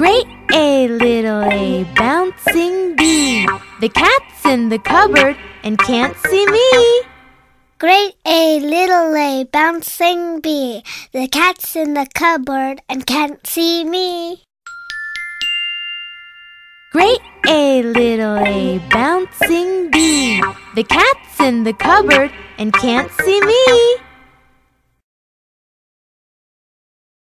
Great a little A, bouncing B. The cat's in the cupboard and can't see me. Great A, little A, bouncing B. The cat's in the cupboard and can't see me. Great A, little A, bouncing B. The cat's in the cupboard and can't see me.